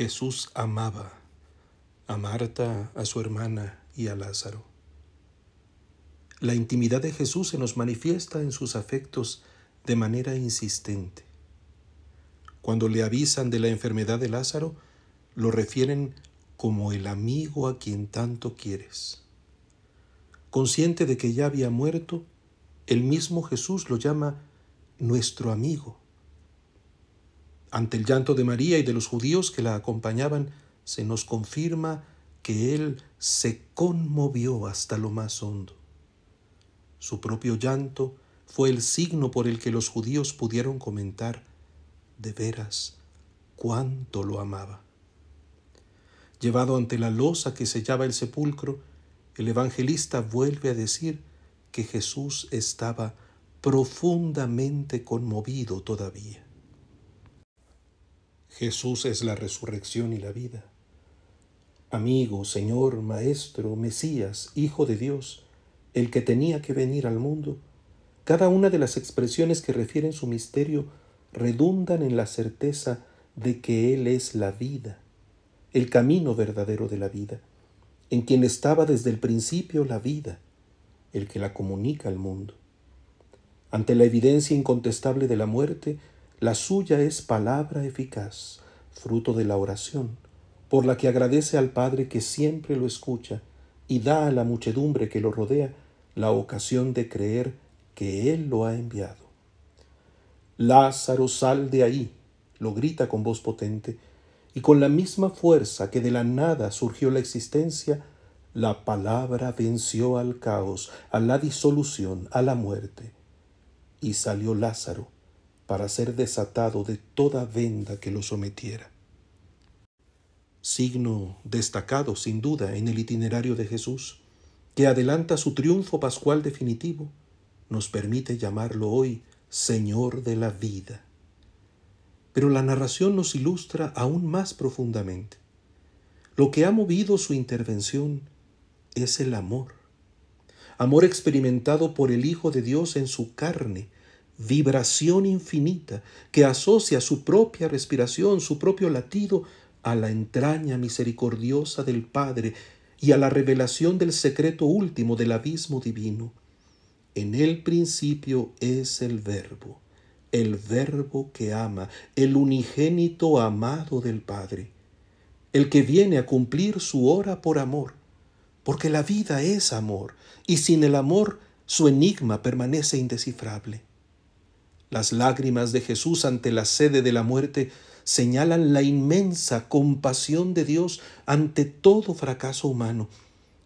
Jesús amaba a Marta, a su hermana y a Lázaro. La intimidad de Jesús se nos manifiesta en sus afectos de manera insistente. Cuando le avisan de la enfermedad de Lázaro, lo refieren como el amigo a quien tanto quieres. Consciente de que ya había muerto, el mismo Jesús lo llama nuestro amigo. Ante el llanto de María y de los judíos que la acompañaban, se nos confirma que Él se conmovió hasta lo más hondo. Su propio llanto fue el signo por el que los judíos pudieron comentar, de veras, cuánto lo amaba. Llevado ante la losa que sellaba el sepulcro, el evangelista vuelve a decir que Jesús estaba profundamente conmovido todavía. Jesús es la resurrección y la vida. Amigo, Señor, Maestro, Mesías, Hijo de Dios, el que tenía que venir al mundo, cada una de las expresiones que refieren su misterio redundan en la certeza de que Él es la vida, el camino verdadero de la vida, en quien estaba desde el principio la vida, el que la comunica al mundo. Ante la evidencia incontestable de la muerte, la suya es palabra eficaz, fruto de la oración, por la que agradece al Padre que siempre lo escucha y da a la muchedumbre que lo rodea la ocasión de creer que Él lo ha enviado. Lázaro, sal de ahí, lo grita con voz potente, y con la misma fuerza que de la nada surgió la existencia, la palabra venció al caos, a la disolución, a la muerte, y salió Lázaro para ser desatado de toda venda que lo sometiera. Signo destacado, sin duda, en el itinerario de Jesús, que adelanta su triunfo pascual definitivo, nos permite llamarlo hoy Señor de la vida. Pero la narración nos ilustra aún más profundamente. Lo que ha movido su intervención es el amor. Amor experimentado por el Hijo de Dios en su carne, vibración infinita que asocia su propia respiración, su propio latido a la entraña misericordiosa del Padre y a la revelación del secreto último del abismo divino. En el principio es el Verbo, el Verbo que ama, el unigénito amado del Padre, el que viene a cumplir su hora por amor, porque la vida es amor, y sin el amor su enigma permanece indescifrable. Las lágrimas de Jesús ante la sede de la muerte señalan la inmensa compasión de Dios ante todo fracaso humano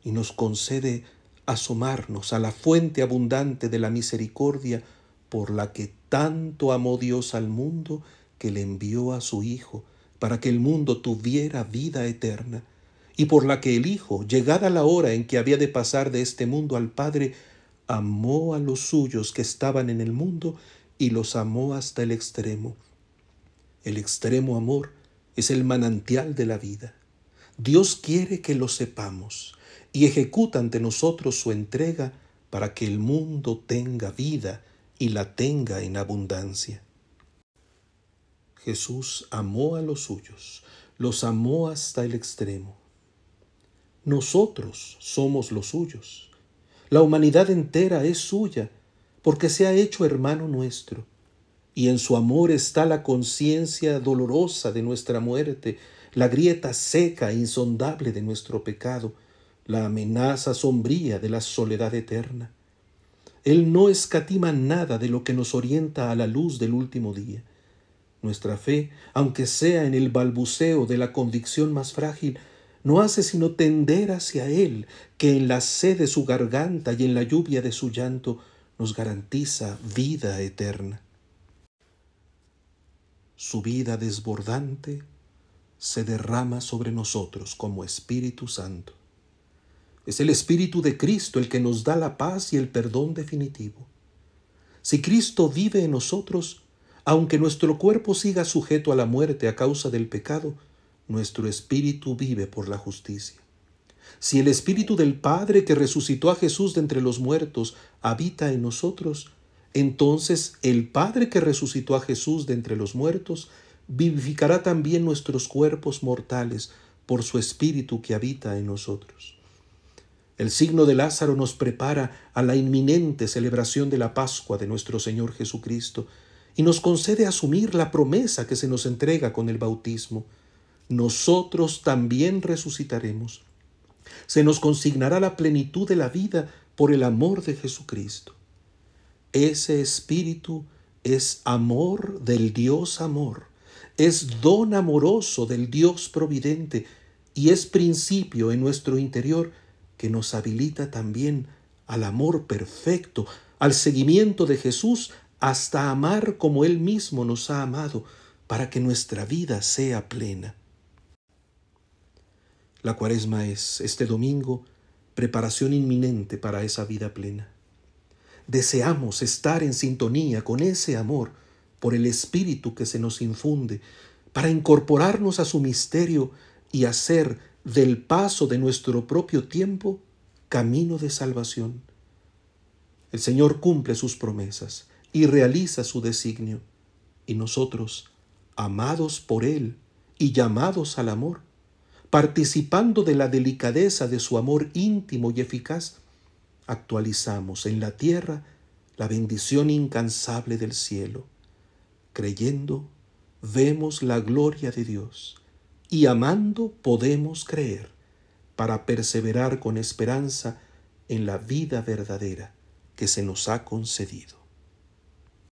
y nos concede asomarnos a la fuente abundante de la misericordia por la que tanto amó Dios al mundo que le envió a su Hijo para que el mundo tuviera vida eterna y por la que el Hijo, llegada la hora en que había de pasar de este mundo al Padre, amó a los suyos que estaban en el mundo y los amó hasta el extremo. El extremo amor es el manantial de la vida. Dios quiere que lo sepamos y ejecuta ante nosotros su entrega para que el mundo tenga vida y la tenga en abundancia. Jesús amó a los suyos, los amó hasta el extremo. Nosotros somos los suyos. La humanidad entera es suya porque se ha hecho hermano nuestro, y en su amor está la conciencia dolorosa de nuestra muerte, la grieta seca e insondable de nuestro pecado, la amenaza sombría de la soledad eterna. Él no escatima nada de lo que nos orienta a la luz del último día. Nuestra fe, aunque sea en el balbuceo de la convicción más frágil, no hace sino tender hacia Él, que en la sed de su garganta y en la lluvia de su llanto nos garantiza vida eterna. Su vida desbordante se derrama sobre nosotros como Espíritu Santo. Es el Espíritu de Cristo el que nos da la paz y el perdón definitivo. Si Cristo vive en nosotros, aunque nuestro cuerpo siga sujeto a la muerte a causa del pecado, nuestro espíritu vive por la justicia. Si el Espíritu del Padre que resucitó a Jesús de entre los muertos habita en nosotros, entonces el Padre que resucitó a Jesús de entre los muertos vivificará también nuestros cuerpos mortales por su Espíritu que habita en nosotros. El signo de Lázaro nos prepara a la inminente celebración de la Pascua de nuestro Señor Jesucristo y nos concede asumir la promesa que se nos entrega con el bautismo. Nosotros también resucitaremos. Se nos consignará la plenitud de la vida por el amor de Jesucristo. Ese Espíritu es amor del Dios amor es don amoroso del Dios providente y es principio en nuestro interior que nos habilita también al amor perfecto, al seguimiento de Jesús, hasta amar como Él mismo nos ha amado, para que nuestra vida sea plena. La cuaresma es, este domingo, preparación inminente para esa vida plena. Deseamos estar en sintonía con ese amor, por el Espíritu que se nos infunde, para incorporarnos a su misterio y hacer del paso de nuestro propio tiempo camino de salvación. El Señor cumple sus promesas y realiza su designio, y nosotros, amados por Él y llamados al amor, participando de la delicadeza de su amor íntimo y eficaz, actualizamos en la tierra la bendición incansable del cielo Creyendo, vemos la gloria de Dios y amando podemos creer para perseverar con esperanza en la vida verdadera que se nos ha concedido.